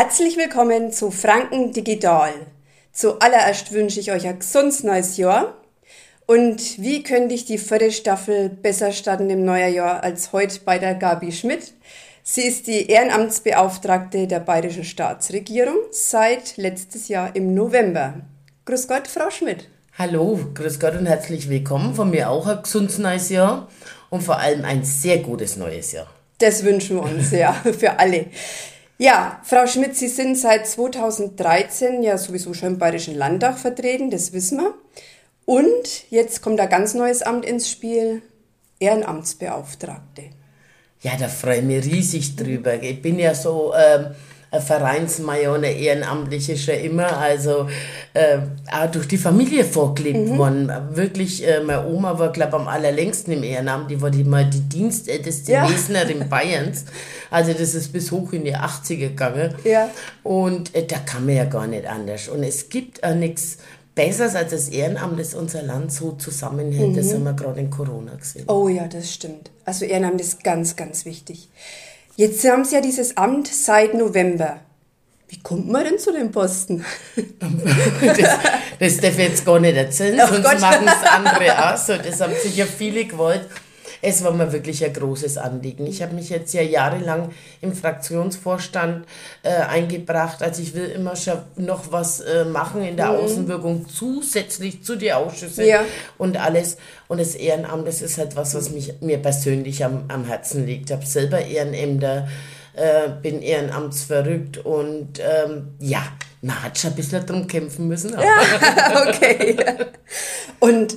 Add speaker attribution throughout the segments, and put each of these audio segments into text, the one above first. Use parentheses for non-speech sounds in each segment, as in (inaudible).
Speaker 1: Herzlich willkommen zu Franken Digital. Zuallererst wünsche ich euch ein gesundes neues Jahr. Und wie könnte ich die vierte Staffel besser starten im neuen Jahr als heute bei der Gabi Schmidt? Sie ist die Ehrenamtsbeauftragte der Bayerischen Staatsregierung seit letztes Jahr im November. Grüß Gott, Frau Schmidt.
Speaker 2: Hallo, grüß Gott und herzlich willkommen. Von mir auch ein gesundes neues Jahr und vor allem ein sehr gutes neues Jahr.
Speaker 1: Das wünschen wir uns, ja, (laughs) für alle. Ja, Frau Schmidt, Sie sind seit 2013 ja sowieso schon im Bayerischen Landtag vertreten, das wissen wir. Und jetzt kommt ein ganz neues Amt ins Spiel, Ehrenamtsbeauftragte.
Speaker 2: Ja, da freue ich mich riesig drüber. Ich bin ja so ähm, eine Vereinsmajor, eine Ehrenamtliche schon immer, also äh, auch durch die Familie vorgelebt mhm. worden. Wirklich, äh, meine Oma war, glaube ich, am allerlängsten im Ehrenamt. Die war die mal die dienstälteste ja. Lesnerin (laughs) Bayerns. Also das ist bis hoch in die 80er gegangen.
Speaker 1: Ja.
Speaker 2: Und äh, da kann man ja gar nicht anders. Und es gibt auch nichts Besseres als das Ehrenamt, das unser Land so zusammenhält. Mhm. Das haben wir gerade in Corona gesehen.
Speaker 1: Oh ja, das stimmt. Also Ehrenamt ist ganz, ganz wichtig. Jetzt haben Sie ja dieses Amt seit November. Wie kommt man denn zu dem Posten? (laughs)
Speaker 2: das, das darf ich jetzt gar nicht erzählen, oh sonst Gott. machen es andere auch so. Das haben sicher viele gewollt. Es war mir wirklich ein großes Anliegen. Ich habe mich jetzt ja jahrelang im Fraktionsvorstand äh, eingebracht. Also ich will immer schon noch was äh, machen in der mhm. Außenwirkung zusätzlich zu den Ausschüssen ja. und alles. Und das Ehrenamt, das ist halt was, was mich, mir persönlich am, am Herzen liegt. Ich habe selber Ehrenämter, äh, bin ehrenamtsverrückt und ähm, ja, man hat schon ein bisschen drum kämpfen müssen.
Speaker 1: Ja, (laughs) okay. (laughs) Und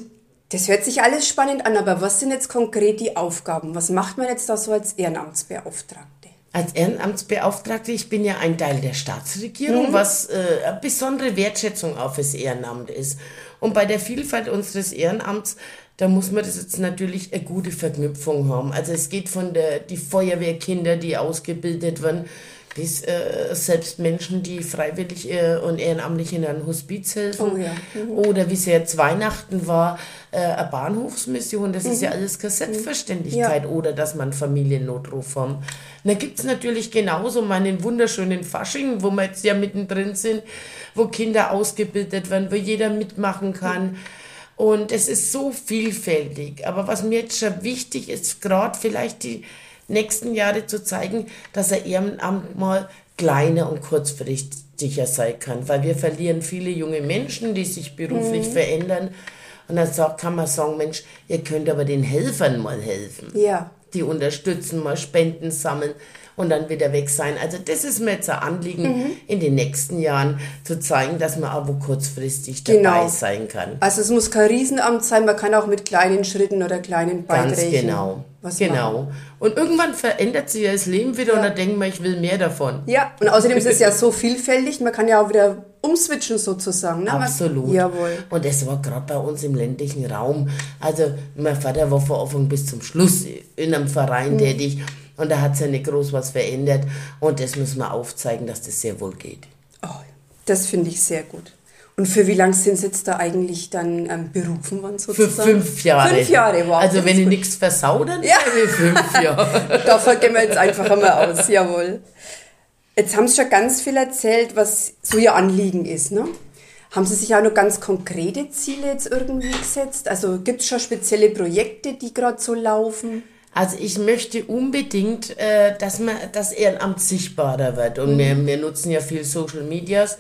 Speaker 1: das hört sich alles spannend an, aber was sind jetzt konkret die Aufgaben? Was macht man jetzt da so als Ehrenamtsbeauftragte?
Speaker 2: Als Ehrenamtsbeauftragte, ich bin ja ein Teil der Staatsregierung, mhm. was äh, eine besondere Wertschätzung auf das Ehrenamt ist. Und bei der Vielfalt unseres Ehrenamts, da muss man das jetzt natürlich eine gute Verknüpfung haben. Also es geht von der die Feuerwehrkinder, die ausgebildet werden, bis äh, selbst Menschen, die freiwillig äh, und ehrenamtlich in einem Hospiz helfen.
Speaker 1: Oh, ja.
Speaker 2: mhm. Oder wie es jetzt Weihnachten war, äh, eine Bahnhofsmission. Das mhm. ist ja alles keine Selbstverständlichkeit. Ja. Oder dass man Familiennotruf haben. Da gibt es natürlich genauso meinen wunderschönen Fasching, wo wir jetzt ja mittendrin sind, wo Kinder ausgebildet werden, wo jeder mitmachen kann. Mhm. Und es ist so vielfältig. Aber was mir jetzt schon wichtig ist, gerade vielleicht die nächsten Jahre zu zeigen, dass ein Ehrenamt mal kleiner und kurzfristiger sein kann, weil wir verlieren viele junge Menschen, die sich beruflich mhm. verändern. Und dann sagt, kann man sagen, Mensch, ihr könnt aber den Helfern mal helfen.
Speaker 1: Ja.
Speaker 2: Die unterstützen, mal Spenden sammeln und dann wieder weg sein. Also das ist mir jetzt ein Anliegen, mhm. in den nächsten Jahren zu zeigen, dass man auch kurzfristig dabei genau. sein kann.
Speaker 1: Also es muss kein Riesenamt sein, man kann auch mit kleinen Schritten oder kleinen Beiträgen.
Speaker 2: Ganz genau. Was genau. Machen. Und irgendwann verändert sich ja das Leben wieder ja. und dann denkt man, ich will mehr davon.
Speaker 1: Ja, und außerdem ist es ja (laughs) so vielfältig, man kann ja auch wieder umswitchen sozusagen. Ne?
Speaker 2: Absolut.
Speaker 1: Jawohl.
Speaker 2: Und das war gerade bei uns im ländlichen Raum. Also mein Vater war von Anfang bis zum Schluss in einem Verein mhm. tätig und da hat sich ja nicht groß was verändert. Und das müssen wir aufzeigen, dass das sehr wohl geht.
Speaker 1: Oh, das finde ich sehr gut. Und für wie lange sind Sie jetzt da eigentlich dann ähm, berufen worden
Speaker 2: sozusagen? Für fünf Jahre.
Speaker 1: Fünf Jahre, wow.
Speaker 2: Also wenn ich nichts versau, dann
Speaker 1: ja.
Speaker 2: fünf (laughs) Jahre.
Speaker 1: Davon gehen wir jetzt einfach einmal aus, jawohl. Jetzt haben Sie schon ganz viel erzählt, was so Ihr Anliegen ist, ne? Haben Sie sich auch noch ganz konkrete Ziele jetzt irgendwie gesetzt? Also gibt es schon spezielle Projekte, die gerade so laufen?
Speaker 2: Also ich möchte unbedingt, äh, dass man das Ehrenamt sichtbarer wird. Und mhm. wir, wir nutzen ja viel Social Medias.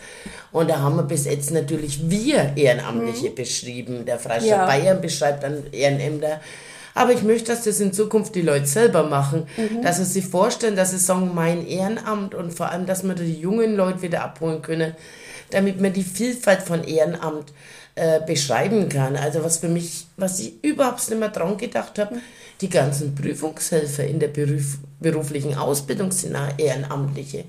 Speaker 2: Und da haben wir bis jetzt natürlich wir Ehrenamtliche mhm. beschrieben. Der Freistaat ja. Bayern beschreibt dann Ehrenämter. Aber ich möchte, dass das in Zukunft die Leute selber machen. Mhm. Dass sie sich vorstellen, dass sie sagen, mein Ehrenamt und vor allem, dass wir die jungen Leute wieder abholen können, damit man die Vielfalt von Ehrenamt äh, beschreiben kann. Also was für mich, was ich überhaupt nicht mehr dran gedacht habe, die ganzen Prüfungshelfer in der Beruf, beruflichen Ausbildung sind Ehrenamtliche.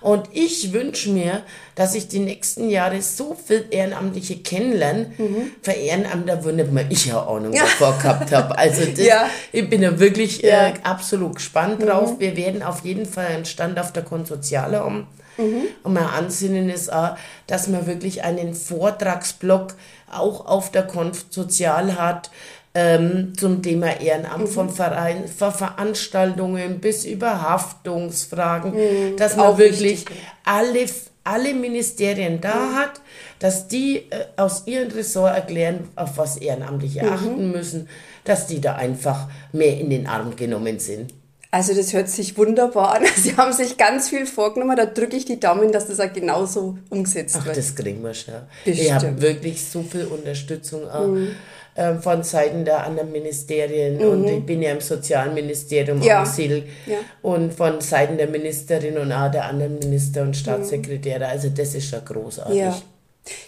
Speaker 2: Und ich wünsche mir, dass ich die nächsten Jahre so viel Ehrenamtliche kennenlerne. Mhm. Für Ehrenamter, wo nicht mal ich eine Ahnung davor gehabt habe. Also (laughs) das, ja. ich bin ja wirklich ja. Äh, absolut gespannt drauf. Mhm. Wir werden auf jeden Fall einen Stand auf der Konsoziale haben. Mhm. Und mein Ansinnen ist auch, dass man wirklich einen Vortragsblock auch auf der Konf Sozial hat, ähm, zum Thema Ehrenamt, mhm. vom Verein, von Veranstaltungen bis über Haftungsfragen, mhm. dass man wirklich wichtig. alle, alle Ministerien da mhm. hat, dass die äh, aus ihrem Ressort erklären, auf was Ehrenamtliche mhm. achten müssen, dass die da einfach mehr in den Arm genommen sind.
Speaker 1: Also das hört sich wunderbar an. (laughs) Sie haben sich ganz viel vorgenommen. Da drücke ich die Daumen, dass das auch genauso umgesetzt
Speaker 2: Ach,
Speaker 1: wird.
Speaker 2: das kriegen wir schon. Bestimmt. Ich habe wirklich so viel Unterstützung auch, mhm. äh, von Seiten der anderen Ministerien. Mhm. Und ich bin ja im Sozialministerium ja. angesiedelt. Ja. Und von Seiten der Ministerin und auch der anderen Minister und Staatssekretäre. Also das ist schon großartig. Ja.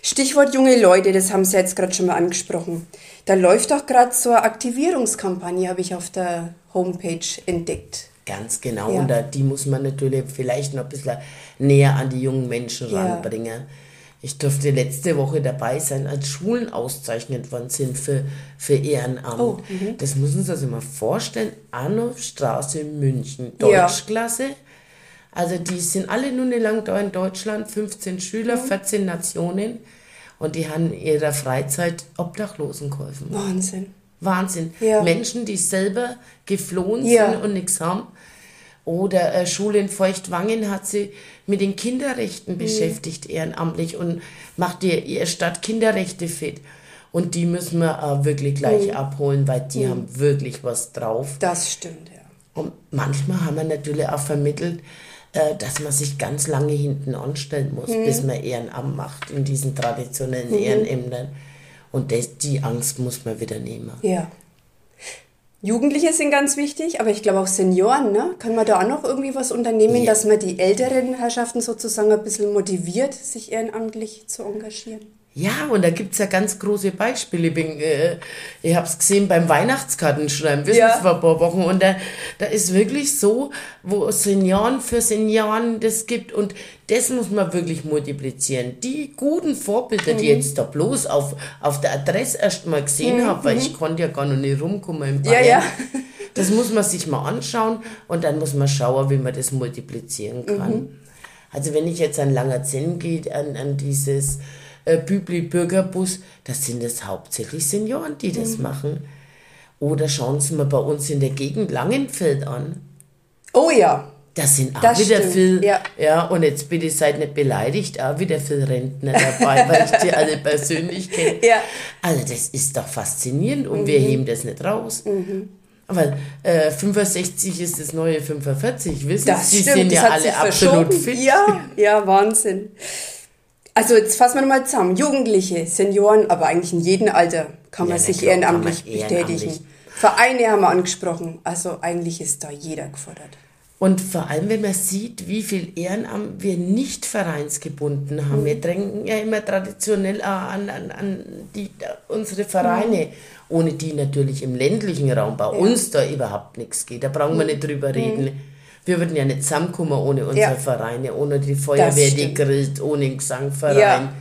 Speaker 1: Stichwort junge Leute, das haben Sie jetzt gerade schon mal angesprochen. Da läuft auch gerade so eine Aktivierungskampagne, habe ich auf der Homepage entdeckt.
Speaker 2: Ganz genau. Ja. Und da, die muss man natürlich vielleicht noch ein bisschen näher an die jungen Menschen ja. ranbringen. Ich durfte letzte Woche dabei sein, als Schulen ausgezeichnet worden sind für, für Ehrenamt. Oh, mhm. das müssen Sie sich mal vorstellen. Arnulfstraße München, Deutschklasse. Ja also die sind alle nun lang da in Deutschland, 15 Schüler, mhm. 14 Nationen und die haben in ihrer Freizeit Obdachlosen geholfen.
Speaker 1: Wahnsinn.
Speaker 2: Wahnsinn. Ja. Menschen, die selber geflohen ja. sind und nichts haben. Oder äh, Schule in Feuchtwangen hat sie mit den Kinderrechten mhm. beschäftigt, ehrenamtlich, und macht ihr, ihr Stadt Kinderrechte fit. Und die müssen wir äh, wirklich gleich mhm. abholen, weil die mhm. haben wirklich was drauf.
Speaker 1: Das stimmt, ja.
Speaker 2: Und manchmal haben wir natürlich auch vermittelt, äh, dass man sich ganz lange hinten anstellen muss, mhm. bis man Ehrenamt macht in diesen traditionellen mhm. Ehrenämtern. Und das, die Angst muss man wieder nehmen.
Speaker 1: Ja. Jugendliche sind ganz wichtig, aber ich glaube auch Senioren, ne? Kann man da auch noch irgendwie was unternehmen, ja. dass man die älteren Herrschaften sozusagen ein bisschen motiviert, sich ehrenamtlich zu engagieren?
Speaker 2: Ja, und da gibt es ja ganz große Beispiele. Ich, bin, äh, ich habe es gesehen beim Weihnachtskartenschreiben, wissen ja. vor ein paar Wochen. Und da, da ist wirklich so, wo Senioren für Senioren das gibt. Und das muss man wirklich multiplizieren. Die guten Vorbilder, mhm. die ich jetzt da bloß auf, auf der Adresse erst mal gesehen mhm. habe, weil ich mhm. konnte ja gar noch nicht rumkommen in Bayern. Ja, ja. Das muss man sich mal anschauen und dann muss man schauen, wie man das multiplizieren kann. Mhm. Also wenn ich jetzt an Langer Zinn gehe, an, an dieses äh, Bübli Bürgerbus, das sind es hauptsächlich Senioren, die das mhm. machen. Oder schauen Sie mal bei uns in der Gegend Langenfeld an.
Speaker 1: Oh ja.
Speaker 2: Das sind auch das wieder stimmt. viel, ja. ja, und jetzt bitte seid nicht beleidigt, auch wieder viel Rentner dabei, (laughs) weil ich die alle persönlich kenne. Ja. Also das ist doch faszinierend und mhm. wir heben das nicht raus. Mhm. Weil äh, 65 ist das neue 45, wissen
Speaker 1: das
Speaker 2: Sie?
Speaker 1: Sie sind ja alle absolut fit. Ja, ja, Wahnsinn. Also jetzt fassen wir mal zusammen. Jugendliche, Senioren, aber eigentlich in jedem Alter kann man ja, sich klar, ehrenamtlich, man ehrenamtlich betätigen. Vereine haben wir angesprochen. Also eigentlich ist da jeder gefordert.
Speaker 2: Und vor allem, wenn man sieht, wie viel Ehrenamt wir nicht vereinsgebunden haben. Mhm. Wir drängen ja immer traditionell an, an, an die, unsere Vereine, mhm. ohne die natürlich im ländlichen Raum bei ja. uns da überhaupt nichts geht. Da brauchen wir mhm. nicht drüber reden. Mhm. Wir würden ja nicht zusammenkommen ohne unsere ja. Vereine, ohne die Feuerwehr, die grillt, ohne den Gesangverein. Ja.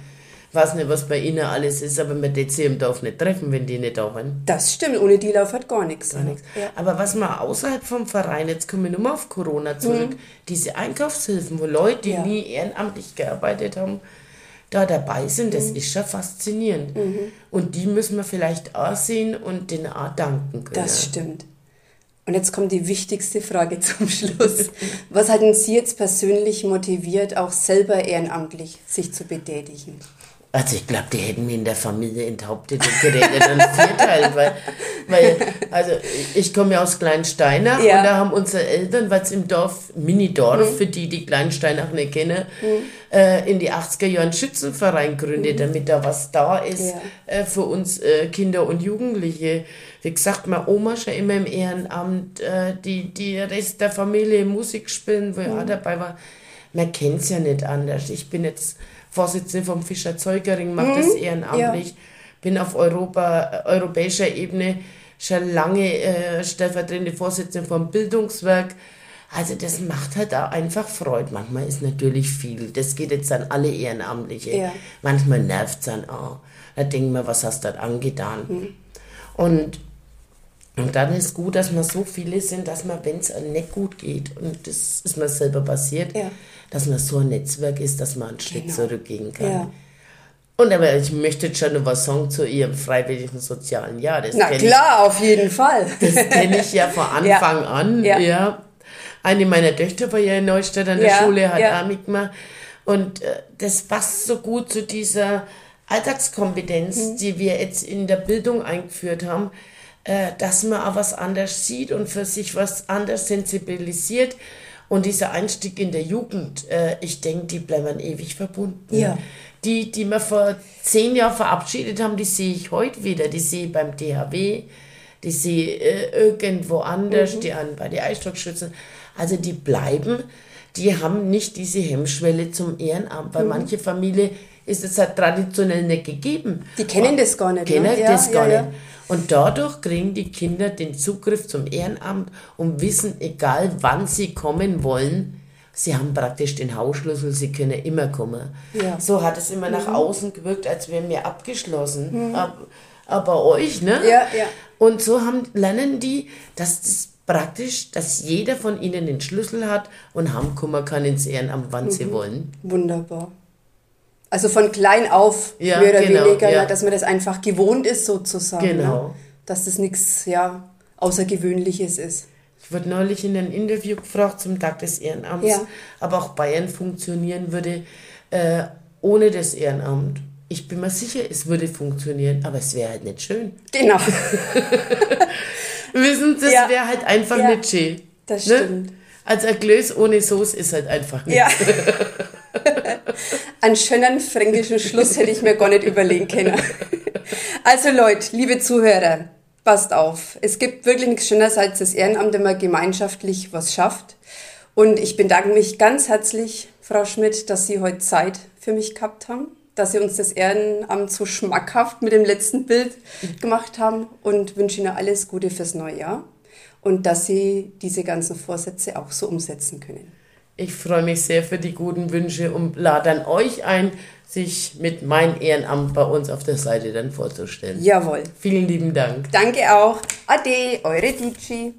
Speaker 2: weiß nicht, was bei ihnen alles ist, aber wird sie im Dorf nicht treffen, wenn die nicht da sind.
Speaker 1: Das stimmt, ohne die läuft halt gar nichts. Gar nichts.
Speaker 2: Ja. Aber was man außerhalb vom Verein, jetzt kommen wir nur mal auf Corona zurück, mhm. diese Einkaufshilfen, wo Leute, die nie ehrenamtlich gearbeitet haben, da dabei sind, das mhm. ist schon faszinierend. Mhm. Und die müssen wir vielleicht auch sehen und denen auch danken können.
Speaker 1: Das stimmt. Und jetzt kommt die wichtigste Frage (laughs) zum Schluss. Was hat denn Sie jetzt persönlich motiviert, auch selber ehrenamtlich sich zu betätigen?
Speaker 2: Also ich glaube, die hätten mich in der Familie enthauptet und geredet und vierteilt, weil, weil, also ich komme ja aus Kleinsteiner ja. und da haben unsere Eltern, weil es im Dorf, Mini-Dorf, mhm. für die, die Kleinsteiner auch nicht kennen, mhm. äh, in die 80er Jahre einen Schützenverein gegründet, mhm. damit da was da ist ja. äh, für uns äh, Kinder und Jugendliche. Wie gesagt, meine Oma schon immer im Ehrenamt, äh, die, die Rest der Familie Musik spielen, wo ich auch mhm. dabei war. Man kennt es ja nicht anders. Ich bin jetzt Vorsitzende vom Fischer Zeugering, mache mhm. das ehrenamtlich. Ja. Bin auf Europa, europäischer Ebene schon lange äh, stellvertretende Vorsitzende vom Bildungswerk. Also das macht halt auch einfach Freude. Manchmal ist natürlich viel. Das geht jetzt an alle Ehrenamtliche. Ja. Manchmal nervt es dann auch. Da denkt man, was hast du da angetan? Mhm. Und, und dann ist gut, dass man so viele sind, dass man, wenn es nicht gut geht, und das ist mir selber passiert, ja dass man so ein Netzwerk ist, dass man einen Schritt genau. zurückgehen kann. Ja. Und aber ich möchte jetzt schon noch was sagen zu Ihrem freiwilligen sozialen Jahr. Das
Speaker 1: Na klar, auf jeden Fall.
Speaker 2: Ich, das kenne ich ja von (laughs) Anfang an.
Speaker 1: Ja.
Speaker 2: Ja. Eine meiner Töchter war ja in Neustadt an der
Speaker 1: Ja,
Speaker 2: Schule, hat
Speaker 1: ja.
Speaker 2: mitgemacht. Und äh, das passt so gut zu dieser Alltagskompetenz,
Speaker 1: Mhm.
Speaker 2: die wir jetzt in der Bildung eingeführt haben, äh, dass man auch was anders sieht und für sich was anders sensibilisiert. Und dieser Einstieg in der Jugend, äh, ich denke, die bleiben ewig verbunden.
Speaker 1: Ja.
Speaker 2: Die, die wir vor zehn Jahren verabschiedet haben, die sehe ich heute wieder. Die sehe ich beim DHW, die sehe ich äh, irgendwo anders, die an, bei den Eisstockschützen. Also die bleiben, die haben nicht diese Hemmschwelle zum Ehrenamt, weil manche Familie ist es halt traditionell nicht gegeben.
Speaker 1: Die kennen das gar nicht, ne?
Speaker 2: Kennen
Speaker 1: Ja,
Speaker 2: das gar
Speaker 1: ja, ja.
Speaker 2: nicht. Und dadurch kriegen die Kinder den Zugriff zum Ehrenamt und wissen, egal wann sie kommen wollen, sie haben praktisch den Hausschlüssel, sie können immer kommen.
Speaker 1: Ja.
Speaker 2: So hat es immer nach außen gewirkt, als wären wir abgeschlossen. Ab- Aber euch, ne?
Speaker 1: Ja, ja.
Speaker 2: Und so haben, lernen die, dass das praktisch, dass jeder von ihnen den Schlüssel hat und haben kommen kann ins Ehrenamt, wann
Speaker 1: Mhm.
Speaker 2: sie wollen.
Speaker 1: Wunderbar. Also von klein auf,
Speaker 2: Ja,
Speaker 1: mehr oder
Speaker 2: genau,
Speaker 1: weniger,
Speaker 2: ja.
Speaker 1: ne, dass man das einfach gewohnt ist sozusagen.
Speaker 2: Genau.
Speaker 1: Ne? Dass das nichts ja, Außergewöhnliches ist.
Speaker 2: Ich wurde neulich in einem Interview gefragt zum Tag des Ehrenamts,
Speaker 1: Ja.
Speaker 2: aber auch Bayern funktionieren würde äh, ohne das Ehrenamt. Ich bin mir sicher, es würde funktionieren, aber es wäre halt nicht schön.
Speaker 1: Genau, (laughs)
Speaker 2: Wissen, das
Speaker 1: Ja.
Speaker 2: wäre halt einfach
Speaker 1: Ja.
Speaker 2: nicht schön.
Speaker 1: das
Speaker 2: Ne?
Speaker 1: stimmt.
Speaker 2: Also ein Glöß ohne Soße ist halt einfach nicht.
Speaker 1: Ja. (laughs) (laughs) Einen schönen fränkischen Schluss hätte ich mir gar nicht überlegen können. Also Leute, liebe Zuhörer, passt auf. Es gibt wirklich nichts Schöneres als das Ehrenamt, wenn man gemeinschaftlich was schafft. Und ich bedanke mich ganz herzlich, Frau Schmidt, dass Sie heute Zeit für mich gehabt haben, dass Sie uns das Ehrenamt so schmackhaft mit dem letzten Bild gemacht haben und wünsche Ihnen alles Gute fürs neue Jahr und dass Sie diese ganzen Vorsätze auch so umsetzen können.
Speaker 2: Ich freue mich sehr für die guten Wünsche und lade dann euch ein, sich mit meinem Ehrenamt bei uns auf der Seite dann vorzustellen.
Speaker 1: Jawohl.
Speaker 2: Vielen lieben Dank.
Speaker 1: Danke auch. Ade, eure Dici.